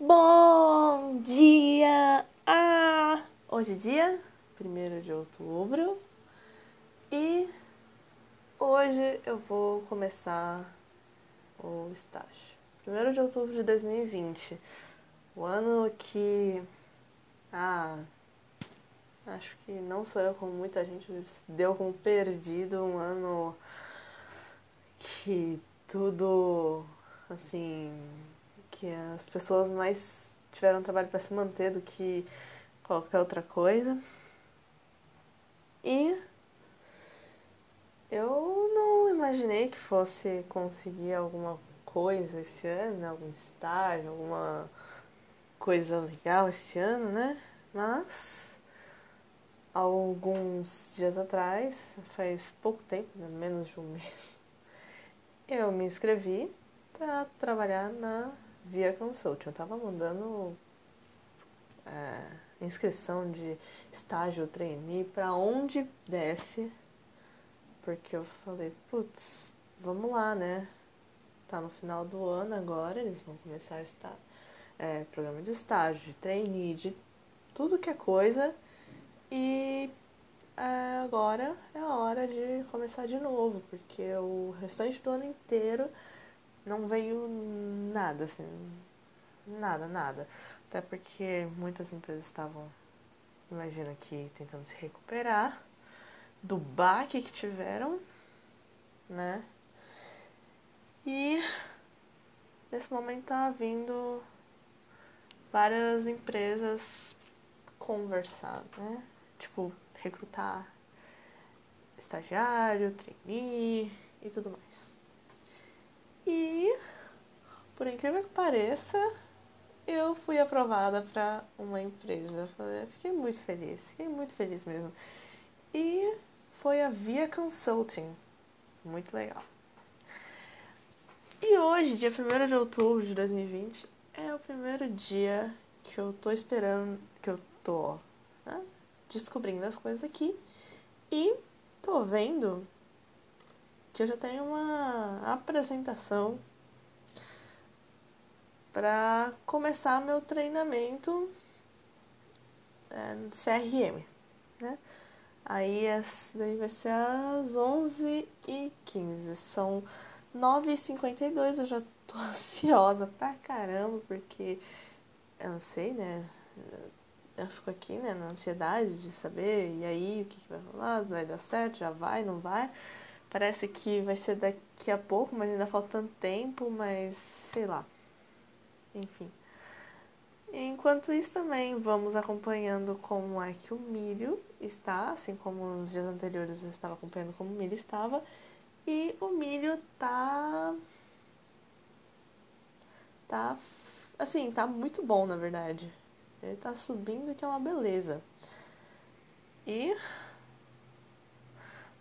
Bom dia! Ah, hoje é dia 1 de outubro e hoje eu vou começar o estágio. 1 de outubro de 2020, o ano que. Ah, acho que não sou eu, como muita gente deu como perdido, um ano que tudo assim que as pessoas mais tiveram trabalho para se manter do que qualquer outra coisa. E eu não imaginei que fosse conseguir alguma coisa esse ano, algum estágio, alguma coisa legal esse ano, né? Mas alguns dias atrás, faz pouco tempo, né? menos de um mês, eu me inscrevi para trabalhar na Via Consulting. Eu estava mandando é, inscrição de estágio trainee para onde desce, porque eu falei, putz, vamos lá, né? Tá no final do ano agora, eles vão começar a estar é, programa de estágio, de trainee, de tudo que é coisa. E é, agora é a hora de começar de novo, porque o restante do ano inteiro não veio nada, assim, nada, nada. Até porque muitas empresas estavam, imagina aqui, tentando se recuperar do baque que tiveram, né? E nesse momento tá vindo várias empresas conversar, né? Tipo, recrutar estagiário, trainee e tudo mais. E, por incrível que pareça, eu fui aprovada para uma empresa. Fiquei muito feliz, fiquei muito feliz mesmo. E foi a Via Consulting. Muito legal. E hoje, dia 1 de outubro de 2020, é o primeiro dia que eu tô esperando, que eu tô né, descobrindo as coisas aqui. E tô vendo que eu já tenho uma apresentação para começar meu treinamento é, no CRM, né? Aí daí vai ser às 11h15, são 9h52, eu já tô ansiosa pra caramba, porque eu não sei, né? Eu fico aqui, né, na ansiedade de saber, e aí, o que, que vai rolar, vai dar certo, já vai, não vai. Parece que vai ser daqui a pouco, mas ainda falta tanto tempo, mas sei lá. Enfim. Enquanto isso também vamos acompanhando como é que o milho está, assim como nos dias anteriores eu estava acompanhando como o milho estava. E o milho tá. Tá. Assim, tá muito bom na verdade. Ele tá subindo que é uma beleza. E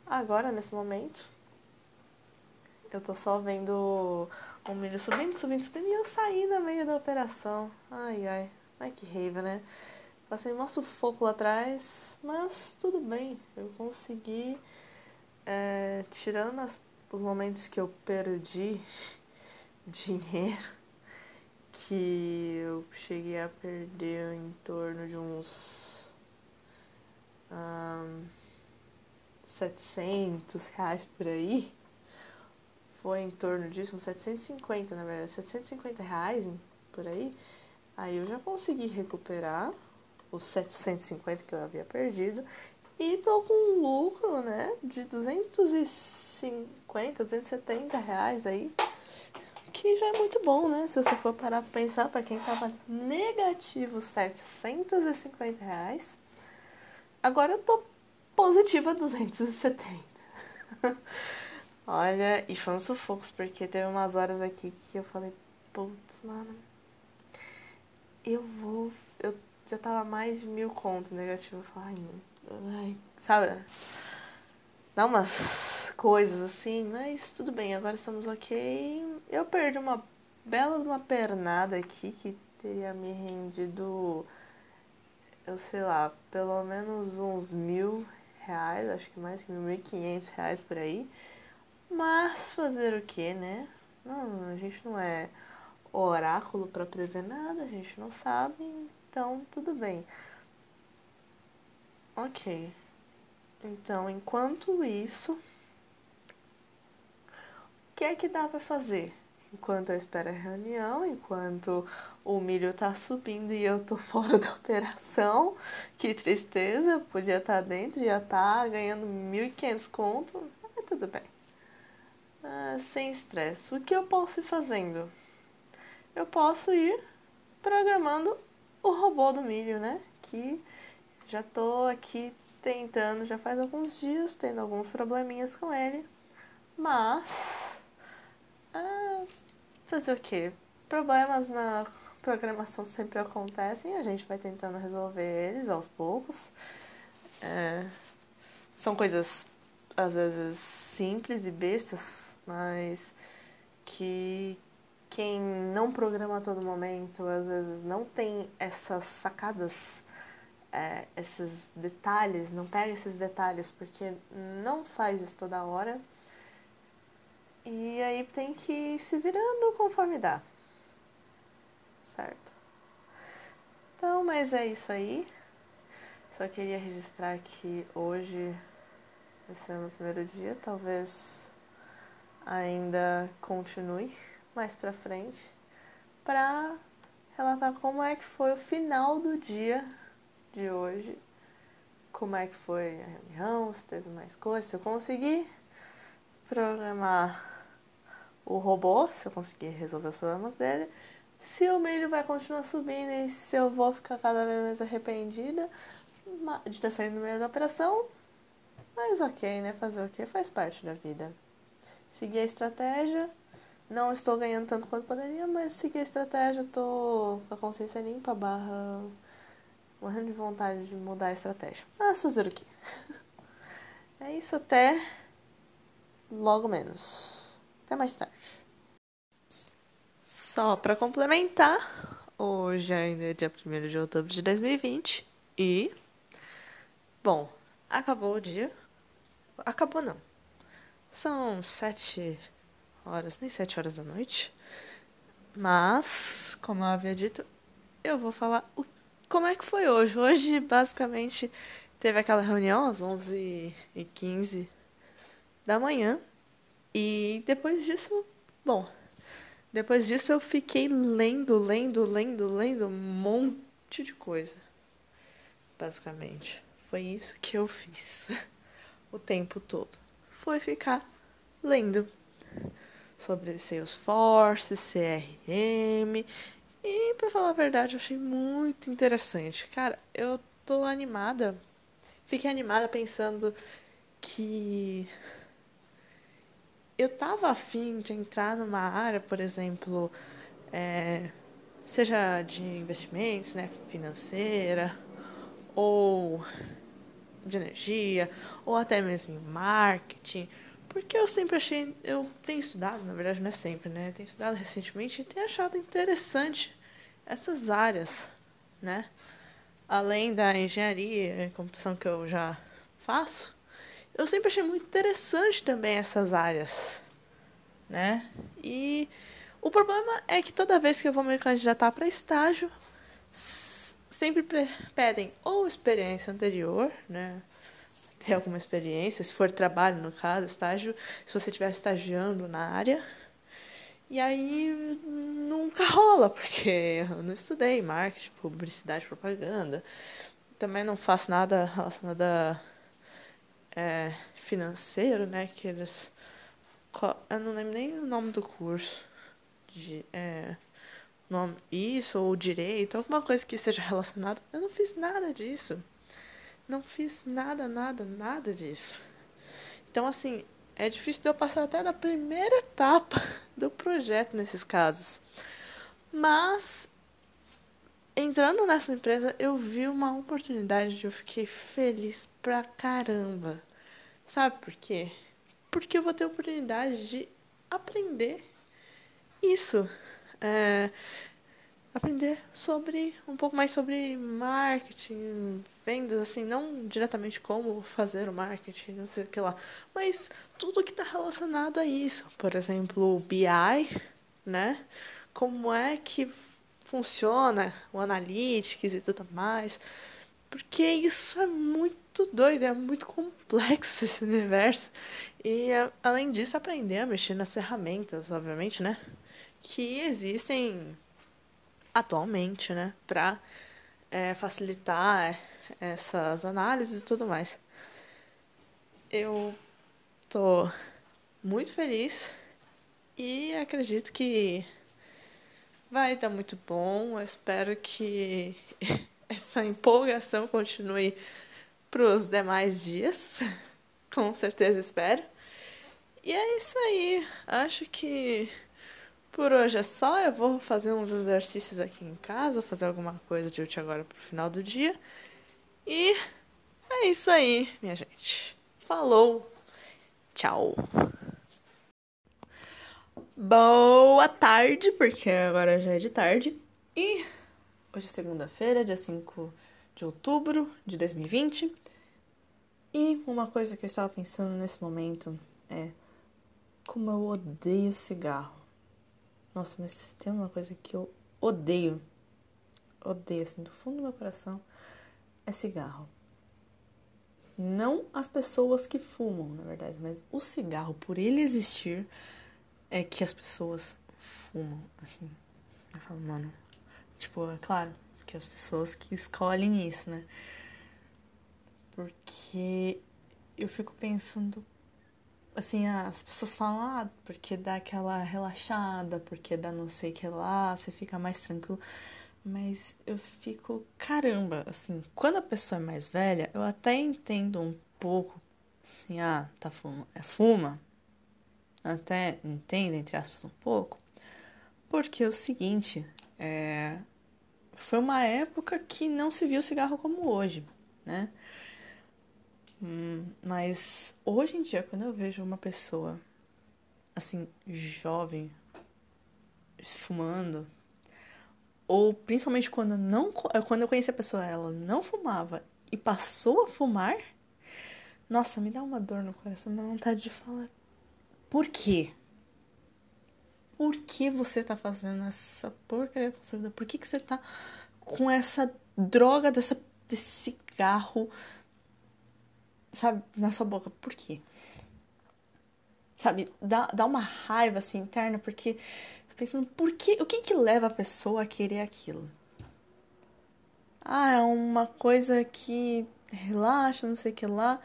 Agora, nesse momento, eu tô só vendo o milho subindo, subindo, subindo e eu saí no meio da operação. Ai, ai, ai que raiva, né? Passei um sufoco lá atrás, mas tudo bem, eu consegui, é, tirando as, os momentos que eu perdi dinheiro, que eu cheguei a perder em torno de uns. Um, 700 reais por aí. Foi em torno disso, uns 750 na verdade, 750 reais por aí. Aí eu já consegui recuperar os 750 que eu havia perdido. E tô com um lucro, né, de 250, 270 reais aí. Que já é muito bom, né? Se você for parar pra pensar, para quem tava negativo 750 reais. Agora eu tô positiva 270. Olha, e foi um sufoco, porque teve umas horas aqui que eu falei, putz, mano, eu vou. Eu já tava mais de mil contos negativo. Eu falei, ai, sabe? Dá umas coisas assim, mas tudo bem, agora estamos ok. Eu perdi uma bela uma pernada aqui que teria me rendido, eu sei lá, pelo menos uns mil reais, acho que mais que 1.500 reais por aí. Mas fazer o que, né? Não, a gente não é oráculo para prever nada, a gente não sabe, então tudo bem. Ok. Então, enquanto isso, o que é que dá para fazer? Enquanto eu espero a reunião, enquanto o milho tá subindo e eu tô fora da operação, que tristeza, podia estar tá dentro, estar tá ganhando 1.500 conto, mas tudo bem. Ah, sem estresse. O que eu posso ir fazendo? Eu posso ir programando o robô do milho, né? Que já tô aqui tentando, já faz alguns dias, tendo alguns probleminhas com ele. Mas. Ah, fazer o quê? Problemas na programação sempre acontecem, a gente vai tentando resolver eles aos poucos. É, são coisas, às vezes, simples e bestas, mas que quem não programa a todo momento, às vezes não tem essas sacadas é, esses detalhes, não pega esses detalhes porque não faz isso toda hora. E aí tem que ir se virando conforme dá. Certo? Então, mas é isso aí. Só queria registrar que hoje, esse é o meu primeiro dia, talvez ainda continue mais pra frente, pra relatar como é que foi o final do dia de hoje, como é que foi a reunião, se teve mais coisas, se eu consegui programar o robô, se eu conseguir resolver os problemas dele, se o milho vai continuar subindo e se eu vou ficar cada vez mais arrependida de ter saído no meio da operação, mas ok, né? Fazer o que? Faz parte da vida. Seguir a estratégia. Não estou ganhando tanto quanto poderia, mas seguir a estratégia, tô com a consciência limpa, barra morrendo de vontade de mudar a estratégia. Mas fazer o quê? É isso até logo menos. Até mais tarde. Só para complementar, hoje ainda é dia 1 de outubro de 2020 e. Bom, acabou o dia. Acabou não. São sete horas, nem sete horas da noite. Mas, como eu havia dito, eu vou falar o como é que foi hoje? Hoje, basicamente, teve aquela reunião às 11h15 da manhã. E depois disso, bom, depois disso eu fiquei lendo, lendo, lendo, lendo um monte de coisa. Basicamente. Foi isso que eu fiz o tempo todo. Foi ficar lendo sobre Salesforce, CRM e pra falar a verdade, eu achei muito interessante. Cara, eu tô animada. Fiquei animada pensando que eu tava afim de entrar numa área, por exemplo, é, seja de investimentos, né, financeira, ou de energia, ou até mesmo em marketing, porque eu sempre achei, eu tenho estudado, na verdade não é sempre, né? Tenho estudado recentemente e tenho achado interessante essas áreas, né? Além da engenharia e computação que eu já faço, eu sempre achei muito interessante também essas áreas, né? E o problema é que toda vez que eu vou me candidatar para estágio, sempre pedem ou experiência anterior, né? ter alguma experiência, se for trabalho, no caso, estágio, se você estiver estagiando na área. E aí nunca rola, porque eu não estudei marketing, publicidade, propaganda. Também não faço nada relacionado a é, financeiro, né? Que eles. Eu não lembro nem o nome do curso. De, é, nome, isso, ou direito, alguma coisa que seja relacionada. Eu não fiz nada disso. Não fiz nada, nada, nada disso. Então, assim, é difícil de eu passar até da primeira etapa do projeto nesses casos. Mas, entrando nessa empresa, eu vi uma oportunidade e eu fiquei feliz pra caramba. Sabe por quê? Porque eu vou ter a oportunidade de aprender isso. É, aprender sobre um pouco mais sobre marketing, vendas, assim, não diretamente como fazer o marketing, não sei o que lá, mas tudo que está relacionado a isso. Por exemplo, BI, né? como é que funciona o Analytics e tudo mais. Porque isso é muito doido, é muito complexo esse universo. E além disso, aprender a mexer nas ferramentas, obviamente, né? Que existem atualmente, né? Pra é, facilitar essas análises e tudo mais. Eu tô muito feliz e acredito que vai dar muito bom. Eu espero que essa empolgação continue para os demais dias. Com certeza espero. E é isso aí. Acho que por hoje é só. Eu vou fazer uns exercícios aqui em casa, fazer alguma coisa de útil agora pro final do dia. E é isso aí, minha gente. Falou. Tchau. Boa tarde, porque agora já é de tarde. E hoje é segunda-feira, dia 5 de outubro de 2020. E uma coisa que eu estava pensando nesse momento é como eu odeio cigarro. Nossa, mas tem uma coisa que eu odeio, odeio assim do fundo do meu coração, é cigarro. Não as pessoas que fumam, na verdade, mas o cigarro, por ele existir, é que as pessoas fumam, assim. Eu falo, mano, tipo, é claro, que as pessoas que escolhem isso, né? Porque eu fico pensando, assim, as pessoas falam, ah, porque dá aquela relaxada, porque dá não sei o que lá, você fica mais tranquilo. Mas eu fico, caramba, assim, quando a pessoa é mais velha, eu até entendo um pouco, assim, ah, tá fuma, é fuma, até entende, entre aspas, um pouco, porque é o seguinte, é, foi uma época que não se viu cigarro como hoje, né? Hum, mas hoje em dia, quando eu vejo uma pessoa assim, jovem, fumando, ou principalmente quando não quando eu conheci a pessoa, ela não fumava e passou a fumar, nossa, me dá uma dor no coração, me dá vontade de falar por quê? Por que você tá fazendo essa porcaria com sua vida? Por que, que você tá com essa droga dessa, desse cigarro, sabe, na sua boca? Por quê? Sabe, dá, dá uma raiva assim interna, porque pensando, por que, o que que leva a pessoa a querer aquilo? Ah, é uma coisa que relaxa, não sei o que lá.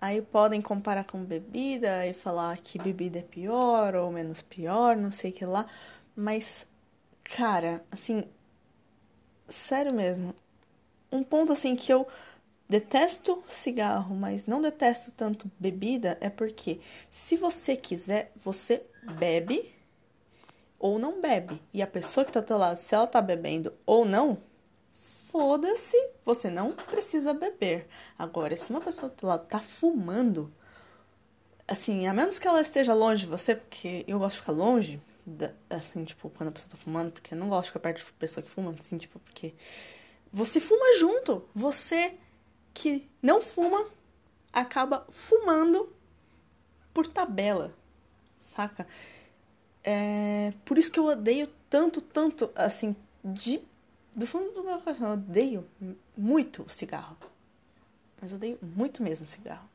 Aí podem comparar com bebida e falar que bebida é pior ou menos pior, não sei o que lá. Mas, cara, assim, sério mesmo. Um ponto assim que eu detesto cigarro, mas não detesto tanto bebida é porque se você quiser, você bebe ou não bebe. E a pessoa que tá ao teu lado, se ela tá bebendo ou não, foda-se, você não precisa beber. Agora, se uma pessoa do teu lado tá fumando, assim, a menos que ela esteja longe de você, porque eu gosto de ficar longe, assim, tipo, quando a pessoa tá fumando, porque eu não gosto de ficar perto de pessoa que fuma, assim, tipo, porque você fuma junto. Você que não fuma acaba fumando por tabela, saca? É por isso que eu odeio tanto, tanto, assim, de do fundo do meu coração, eu odeio muito o cigarro. Mas eu odeio muito mesmo o cigarro.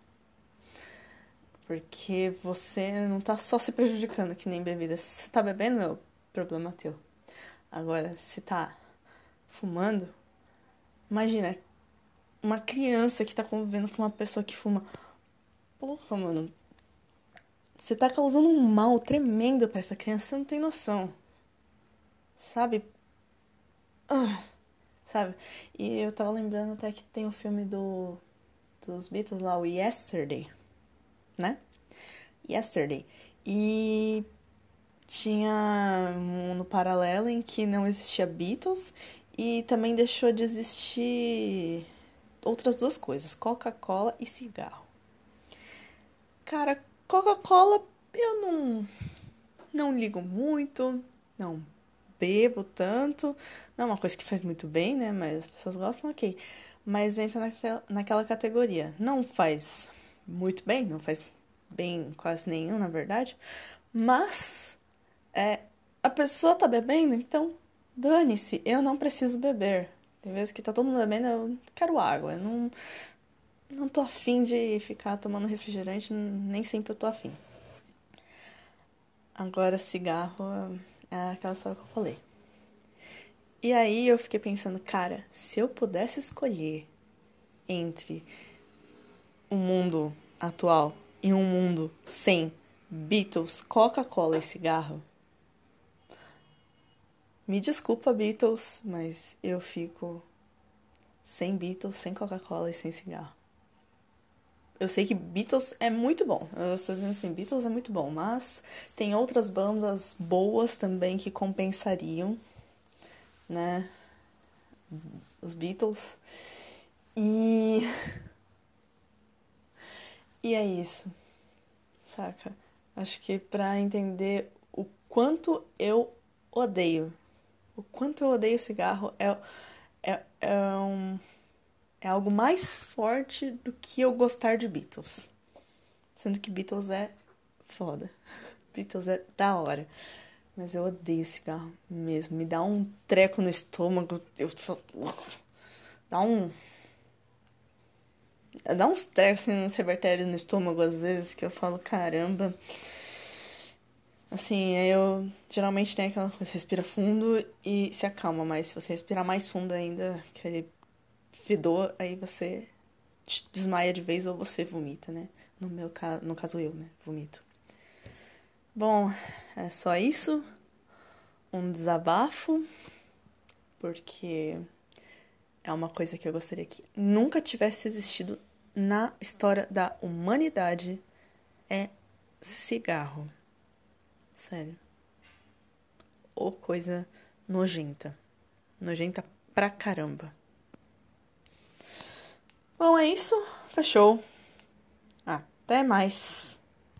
Porque você não tá só se prejudicando que nem bebida. Se você tá bebendo, meu, problema teu. Agora, se tá fumando, imagina uma criança que tá convivendo com uma pessoa que fuma. Porra, mano. Você tá causando um mal tremendo para essa criança, você não tem noção. Sabe? Ah, sabe? E eu tava lembrando até que tem o um filme do dos Beatles lá, o Yesterday, né? Yesterday. E tinha um no paralelo em que não existia Beatles e também deixou de existir outras duas coisas, Coca-Cola e cigarro. Cara, Coca-Cola eu não não ligo muito, não bebo tanto. Não é uma coisa que faz muito bem, né? Mas as pessoas gostam, ok. Mas entra naquela, categoria. Não faz muito bem, não faz bem quase nenhum, na verdade. Mas é a pessoa tá bebendo, então dane-se, eu não preciso beber. Tem vezes que tá todo mundo bebendo, eu quero água. Eu não, não tô afim de ficar tomando refrigerante, nem sempre eu tô afim. Agora, cigarro aquela história que eu falei. E aí eu fiquei pensando, cara, se eu pudesse escolher entre o mundo atual e um mundo sem Beatles, Coca-Cola e cigarro, me desculpa, Beatles, mas eu fico sem Beatles, sem Coca-Cola e sem cigarro. Eu sei que Beatles é muito bom. Eu estou dizendo assim, Beatles é muito bom, mas tem outras bandas boas também que compensariam, né? Os Beatles. E e é isso. Saca? Acho que para entender o quanto eu odeio o quanto eu odeio cigarro é, é, é, um, é algo mais forte do que eu gostar de Beatles. Sendo que Beatles é foda. Beatles é da hora. Mas eu odeio cigarro mesmo. Me dá um treco no estômago. Eu dá um. Dá uns trecos assim, uns revertérios no estômago às vezes que eu falo, caramba. Assim, eu geralmente tem aquela você respira fundo e se acalma, mas se você respirar mais fundo ainda, aquele fedor, aí você desmaia de vez ou você vomita, né? No meu caso, no caso eu, né? Vomito. Bom, é só isso. Um desabafo, porque é uma coisa que eu gostaria que nunca tivesse existido na história da humanidade é cigarro. Sério. Ou coisa nojenta. Nojenta pra caramba. Bom, é isso. Fechou. Até mais.